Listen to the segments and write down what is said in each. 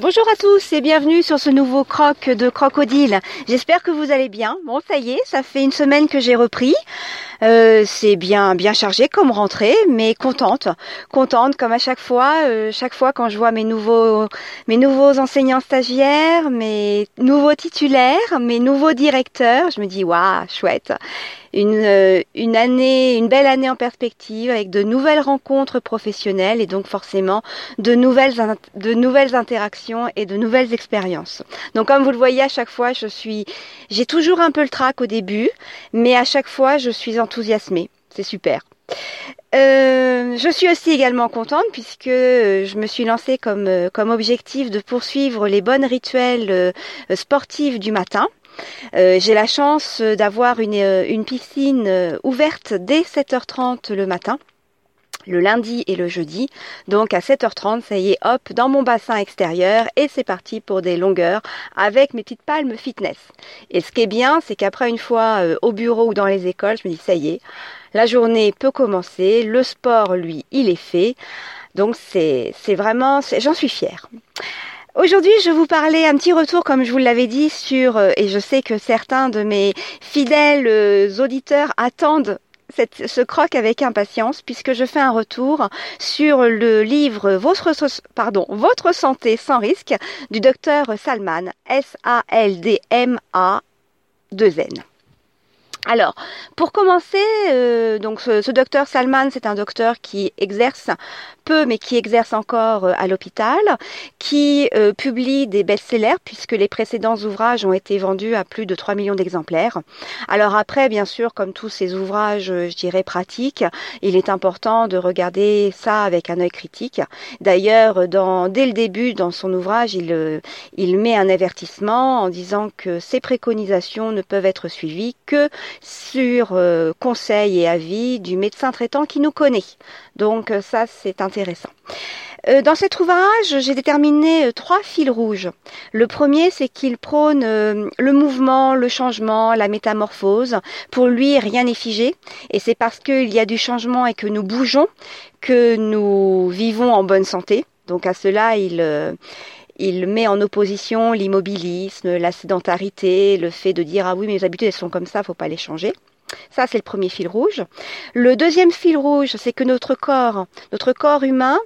Bonjour à tous et bienvenue sur ce nouveau croc de crocodile. J'espère que vous allez bien. Bon, ça y est, ça fait une semaine que j'ai repris. Euh, c'est bien bien chargé comme rentrée, mais contente, contente comme à chaque fois. Euh, chaque fois quand je vois mes nouveaux mes nouveaux enseignants stagiaires, mes nouveaux titulaires, mes nouveaux directeurs, je me dis waouh, chouette une, euh, une année, une belle année en perspective avec de nouvelles rencontres professionnelles et donc forcément de nouvelles, de nouvelles interactions et de nouvelles expériences. Donc comme vous le voyez à chaque fois, je suis, j'ai toujours un peu le trac au début, mais à chaque fois je suis enthousiasmée. C'est super. Euh, je suis aussi également contente puisque je me suis lancée comme, comme objectif de poursuivre les bonnes rituels euh, sportifs du matin. Euh, j'ai la chance d'avoir une, euh, piscine euh, ouverte dès 7h30 le matin le lundi et le jeudi. Donc à 7h30, ça y est, hop, dans mon bassin extérieur et c'est parti pour des longueurs avec mes petites palmes fitness. Et ce qui est bien, c'est qu'après une fois au bureau ou dans les écoles, je me dis ça y est, la journée peut commencer, le sport lui, il est fait. Donc c'est vraiment, j'en suis fière. Aujourd'hui, je vous parlais un petit retour, comme je vous l'avais dit, sur, euh, et je sais que certains de mes fidèles euh, auditeurs attendent cette, ce croc avec impatience puisque je fais un retour sur le livre Votre, pardon, Votre santé sans risque du docteur Salman, S-A-L-D-M-A 2-N. Alors, pour commencer, euh, donc ce, ce, docteur Salman, c'est un docteur qui exerce peu, mais qui exerce encore euh, à l'hôpital, qui euh, publie des best-sellers puisque les précédents ouvrages ont été vendus à plus de 3 millions d'exemplaires. Alors après, bien sûr, comme tous ces ouvrages, je dirais pratiques, il est important de regarder ça avec un œil critique. D'ailleurs, dès le début, dans son ouvrage, il, met un avertissement en disant que ces préconisations ne peuvent être suivies que sur euh, conseil et avis du médecin traitant qui nous connaît. Donc euh, ça, c'est intéressant. Euh, dans cet ouvrage, j'ai déterminé trois fils rouges. Le premier, c'est qu'il prône le mouvement, le changement, la métamorphose. Pour lui, rien n'est figé. Et c'est parce qu'il y a du changement et que nous bougeons que nous vivons en bonne santé. Donc à cela, il, met en opposition l'immobilisme, la sédentarité, le fait de dire ah oui mes habitudes elles sont comme ça, faut pas les changer. Ça, c'est le premier fil rouge. Le deuxième fil rouge, c'est que notre corps, notre corps humain,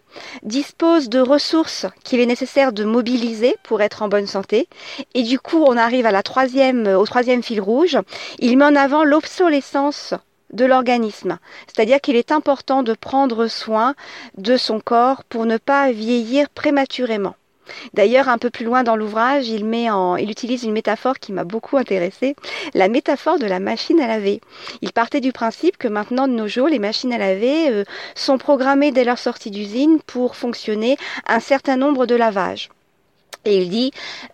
dispose de ressources qu'il est nécessaire de mobiliser pour être en bonne santé. Et du coup, on arrive à la troisième, au troisième fil rouge. Il met en avant l'obsolescence de l'organisme. C'est-à-dire qu'il est important de prendre soin de son corps pour ne pas vieillir prématurément. D'ailleurs, un peu plus loin dans l'ouvrage, il, met en, il utilise une métaphore qui m'a beaucoup intéressée, la métaphore de la machine à laver. Il partait du principe que maintenant, de nos jours, les machines à laver euh, sont programmées dès leur sortie d'usine pour fonctionner un certain nombre de lavages. Et il dit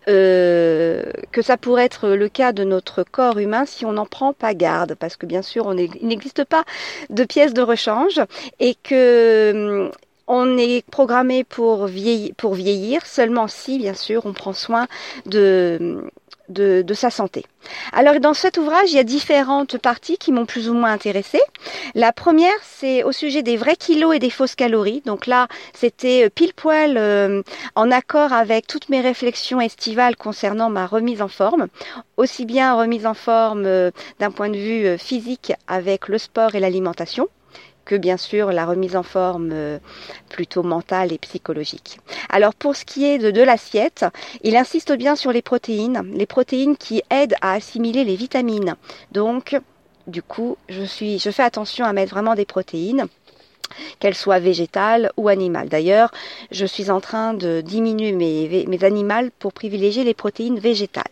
euh, que ça pourrait être le cas de notre corps humain si on n'en prend pas garde, parce que bien sûr, on il n'existe pas de pièces de rechange et que on est programmé pour vieillir, seulement si, bien sûr, on prend soin de, sa santé. Alors dans cet ouvrage, il y a différentes parties qui m'ont plus ou moins intéressée. La première, c'est au sujet des vrais kilos et des fausses calories. Donc là, c'était pile poil euh, en accord avec toutes mes réflexions estivales concernant ma remise en forme. Aussi bien remise en forme euh, d'un point de vue euh, physique avec le sport et l'alimentation que bien sûr la remise en forme euh, plutôt mentale et psychologique. Alors pour ce qui est de, de l'assiette, il insiste bien sur les protéines, les protéines qui aident à assimiler les vitamines. Donc du coup, je suis je fais attention à mettre vraiment des protéines qu'elles soient végétales ou animales. D'ailleurs, je suis en train de diminuer mes, mes animales pour privilégier les protéines végétales.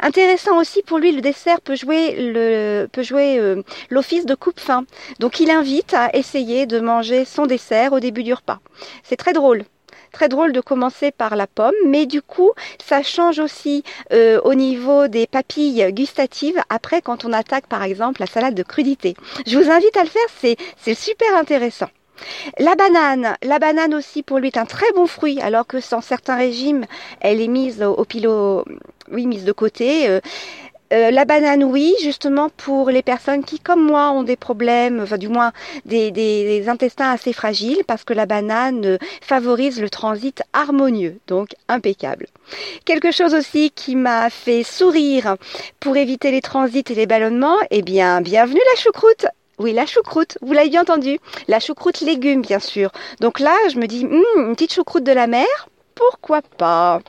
Intéressant aussi pour lui, le dessert peut jouer euh, l'office de coupe-faim. Donc il invite à essayer de manger son dessert au début du repas. C'est très drôle très drôle de commencer par la pomme, mais du coup, ça change aussi euh, au niveau des papilles gustatives après quand on attaque par exemple la salade de crudité. Je vous invite à le faire, c'est super intéressant. La banane, la banane aussi pour lui est un très bon fruit, alors que dans certains régimes, elle est mise au, pilo, oui, mise de côté. Euh, Euh, la banane, oui, justement pour les personnes qui, comme moi, ont des problèmes, enfin du moins des, intestins assez fragiles, parce que la banane favorise le transit harmonieux, donc impeccable. Quelque chose aussi qui m'a fait sourire pour éviter les transits et les ballonnements, eh bien, bienvenue la choucroute oui, la choucroute, vous l'avez entendu. La choucroute légume, bien sûr. Donc là, je me dis, hum, une petite choucroute de la mer, pourquoi pas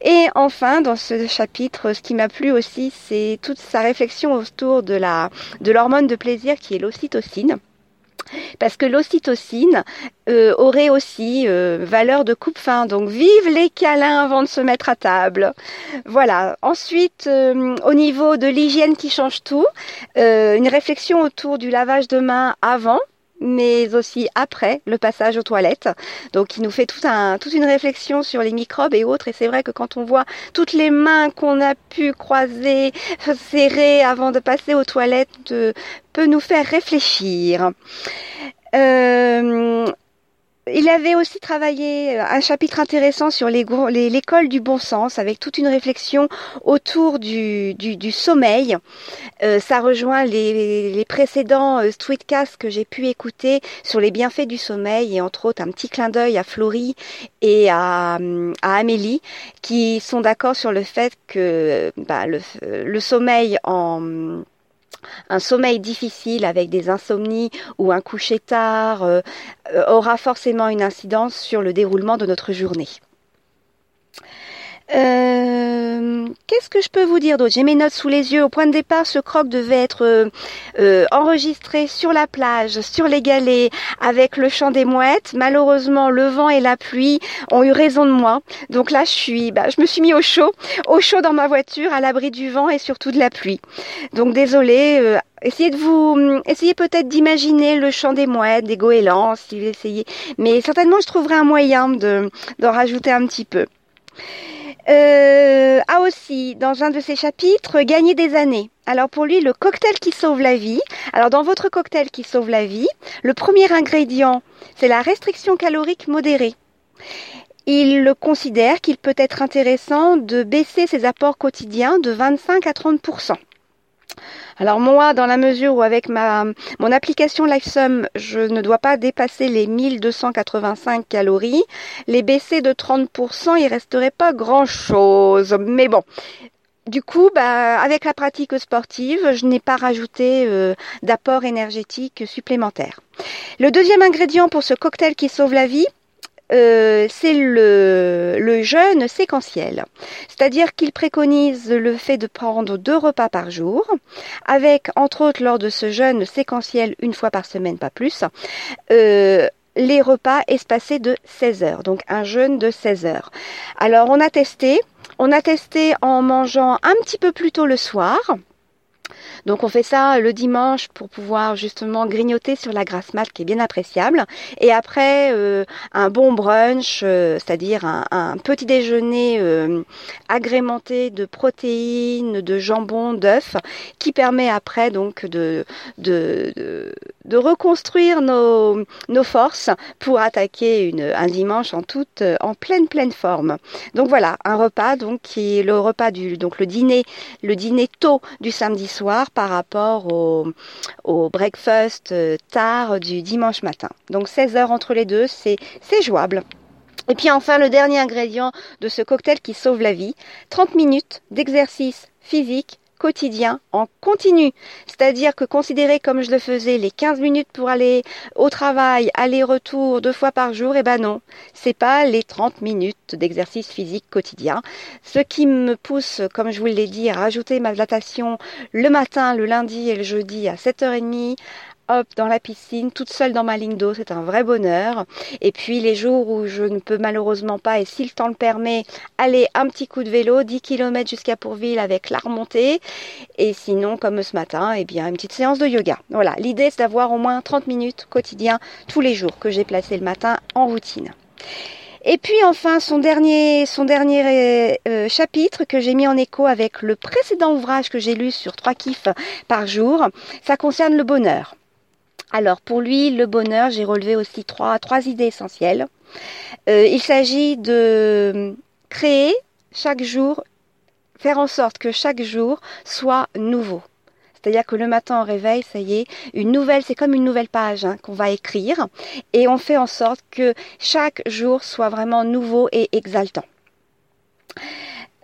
Et enfin, dans ce chapitre, ce qui m'a plu aussi, c'est toute sa réflexion autour de la de l'hormone de plaisir qui est l'ocytocine. Parce que l'ocytocine euh, aurait aussi euh, valeur de coupe-fin. Donc vive les câlins avant de se mettre à table. Voilà. Ensuite, euh, au niveau de l'hygiène qui change tout, une réflexion autour du lavage de mains avant mais aussi après le passage aux toilettes. Donc il nous fait toute une réflexion sur les microbes et autres. Et c'est vrai que quand on voit toutes les mains qu'on a pu croiser, serrer avant de passer aux toilettes, peut nous faire réfléchir. Euh, il avait aussi travaillé euh, un chapitre intéressant sur l'école du bon sens, avec toute une réflexion autour du, sommeil. Euh, ça rejoint les, précédents euh, streetcasts que j'ai pu écouter sur les bienfaits du sommeil, et entre autres un petit clin d'œil à Florie et à, Amélie, qui sont d'accord sur le fait que bah, le sommeil en un sommeil difficile avec des insomnies ou un coucher tard euh, euh, aura forcément une incidence sur le déroulement de notre journée. Euh, qu'est-ce que je peux vous dire d'autre? J'ai mes notes sous les yeux. Au point de départ, ce croc devait être euh, euh, enregistré sur la plage, sur les galets, avec le chant des mouettes. Malheureusement, le vent et la pluie ont eu raison de moi. Donc là, je suis, bah, je me suis mis au chaud, au chaud dans ma voiture, à l'abri du vent et surtout de la pluie. Donc désolé. Essayez de vous, essayez peut-être d'imaginer le chant des mouettes, des goélands, si vous essayez. Mais certainement, je trouverai un moyen de d'en rajouter un petit peu. Euh, a aussi, dans un de ses chapitres, gagner des années. Alors pour lui, le cocktail qui sauve la vie. Alors dans votre cocktail qui sauve la vie, le premier ingrédient, c'est la restriction calorique modérée. Il considère qu'il peut être intéressant de baisser ses apports quotidiens de 25 à 30 alors moi, dans la mesure où avec ma mon application LifeSum, je ne dois pas dépasser les 1285 calories, les baisser de 30%, il resterait pas grand-chose. Mais bon, du coup, bah, avec la pratique sportive, je n'ai pas rajouté euh, d'apport énergétique supplémentaire. Le deuxième ingrédient pour ce cocktail qui sauve la vie, euh, c'est le, jeûne séquentiel. C'est-à-dire qu'il préconise le fait de prendre deux repas par jour, avec entre autres lors de ce jeûne séquentiel une fois par semaine, pas plus, euh, les repas espacés de 16 heures, donc un jeûne de 16 heures. Alors on a testé, on a testé en mangeant un petit peu plus tôt le soir, donc on fait ça le dimanche pour pouvoir justement grignoter sur la grasse mat qui est bien appréciable. Et après euh, un bon brunch, euh, c'est-à-dire un, petit déjeuner euh, agrémenté de protéines, de jambon, d'œufs, qui permet après donc de, reconstruire nos, forces pour attaquer une, un dimanche en toute en pleine pleine forme. Donc voilà, un repas donc qui est le repas du donc le dîner le dîner tôt du samedi soir par rapport au, au breakfast euh, tard du dimanche matin. Donc 16 heures entre les deux, c'est jouable. Et puis enfin, le dernier ingrédient de ce cocktail qui sauve la vie, 30 minutes d'exercice physique quotidien en continu. C'est-à-dire que considérer comme je le faisais les 15 minutes pour aller au travail, aller-retour deux fois par jour, eh ben non, c'est pas les 30 minutes d'exercice physique quotidien. Ce qui me pousse, comme je vous l'ai dit, à rajouter ma natation le matin, le lundi et le jeudi à 7h30, hop, dans la piscine, toute seule dans ma ligne d'eau, c'est un vrai bonheur. Et puis les jours où je ne peux malheureusement pas, et si le temps le permet, aller un petit coup de vélo, 10 km jusqu'à Pourville avec la remontée. Et sinon, comme ce matin, eh bien, une petite séance de yoga. Voilà, l'idée c'est d'avoir au moins 30 minutes quotidien tous les jours que j'ai placé le matin en routine. Et puis enfin son dernier, son dernier euh, chapitre que j'ai mis en écho avec le précédent ouvrage que j'ai lu sur trois kiffs par jour, ça concerne le bonheur. Alors pour lui, le bonheur, j'ai relevé aussi trois, trois idées essentielles. Euh, il s'agit de créer chaque jour faire en sorte que chaque jour soit nouveau. C'est-à-dire que le matin, on réveille, ça y est, une nouvelle, c'est comme une nouvelle page hein, qu'on va écrire, et on fait en sorte que chaque jour soit vraiment nouveau et exaltant.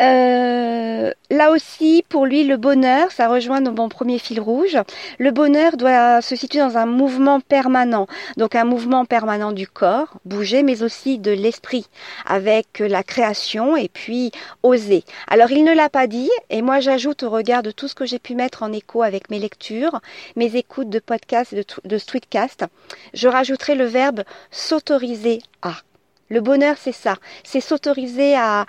Euh, là aussi, pour lui, le bonheur, ça rejoint mon premier fil rouge. Le bonheur doit se situer dans un mouvement permanent, donc un mouvement permanent du corps, bouger, mais aussi de l'esprit, avec la création et puis oser. Alors, il ne l'a pas dit, et moi, j'ajoute au regard de tout ce que j'ai pu mettre en écho avec mes lectures, mes écoutes de podcasts de, de streetcast, je rajouterai le verbe s'autoriser à. Le bonheur, c'est ça. C'est s'autoriser à,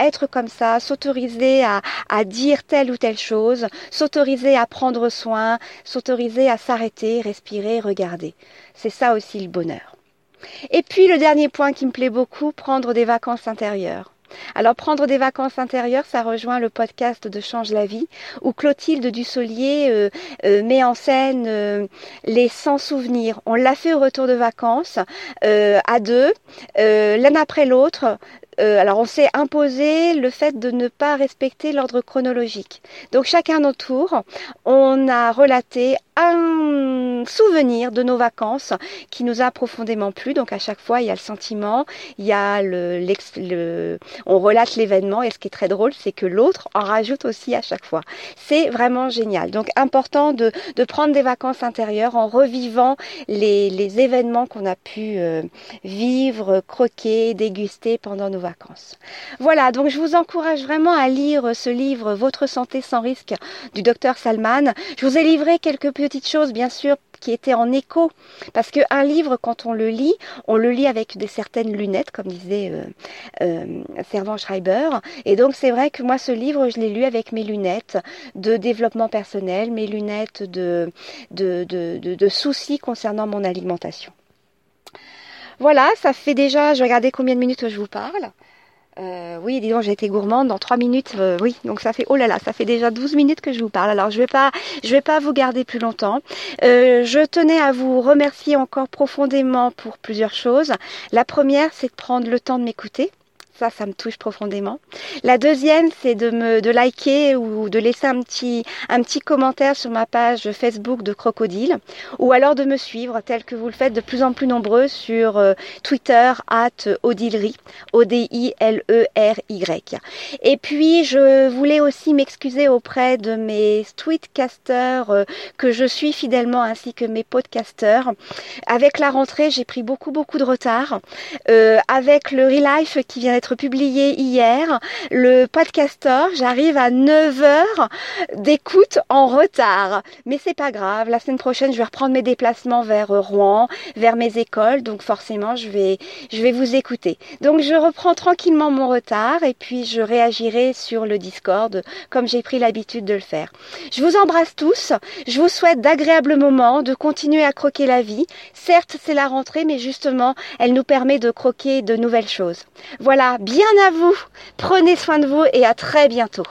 être comme ça, s'autoriser à, à, dire telle ou telle chose, s'autoriser à prendre soin, s'autoriser à s'arrêter, respirer, regarder. C'est ça aussi le bonheur. Et puis le dernier point qui me plaît beaucoup, prendre des vacances intérieures. Alors prendre des vacances intérieures, ça rejoint le podcast de Change la vie, où Clotilde Dussolier euh, euh, met en scène euh, les 100 souvenirs. On l'a fait au retour de vacances, à deux, l'un après l'autre, alors on s'est imposé le fait de ne pas respecter l'ordre chronologique. Donc chacun notre tour, on a relaté un souvenir de nos vacances qui nous a profondément plu. Donc à chaque fois, il y a le sentiment, il y a le, le on relate l'événement et ce qui est très drôle, c'est que l'autre en rajoute aussi à chaque fois. C'est vraiment génial. Donc important de, de, prendre des vacances intérieures en revivant les, les événements qu'on a pu euh, vivre, croquer, déguster pendant nos vacances. Voilà, donc je vous encourage vraiment à lire ce livre Votre santé sans risque du docteur Salman. Je vous ai livré quelques petites choses, bien sûr, qui étaient en écho. Parce qu'un livre, quand on le lit, on le lit avec des certaines lunettes, comme disait euh, euh, Servant Schreiber. Et donc, c'est vrai que moi, ce livre, je l'ai lu avec mes lunettes de développement personnel, mes lunettes de, de, de soucis concernant mon alimentation. Voilà, ça fait déjà, je regarder combien de minutes je vous parle. Euh, oui, disons, j'ai été gourmande dans trois minutes. Euh, oui, donc ça fait oh là là, ça fait déjà 12 minutes que je vous parle. Alors je vais pas, je vais pas vous garder plus longtemps. Euh, je tenais à vous remercier encore profondément pour plusieurs choses. La première, c'est de prendre le temps de m'écouter. Ça, ça me touche profondément. La deuxième, c'est de me de liker ou de laisser un petit un petit commentaire sur ma page Facebook de Crocodile, ou alors de me suivre tel que vous le faites de plus en plus nombreux sur euh, Twitter at Odilery, O D I L E R Y. Et puis je voulais aussi m'excuser auprès de mes tweetcasters euh, que je suis fidèlement ainsi que mes podcasters. Avec la rentrée, j'ai pris beaucoup beaucoup de retard. Euh, avec le Relife qui vient d'être publié hier. Le podcaster, j'arrive à 9 heures d'écoute en retard. Mais c'est pas grave. La semaine prochaine, je vais reprendre mes déplacements vers Rouen, vers mes écoles. Donc forcément, je vais, je vais vous écouter. Donc je reprends tranquillement mon retard et puis je réagirai sur le Discord comme j'ai pris l'habitude de le faire. Je vous embrasse tous. Je vous souhaite d'agréables moments, de continuer à croquer la vie. Certes, c'est la rentrée, mais justement, elle nous permet de croquer de nouvelles choses. Voilà, bien à vous. Prenez soin de vous et à très bientôt.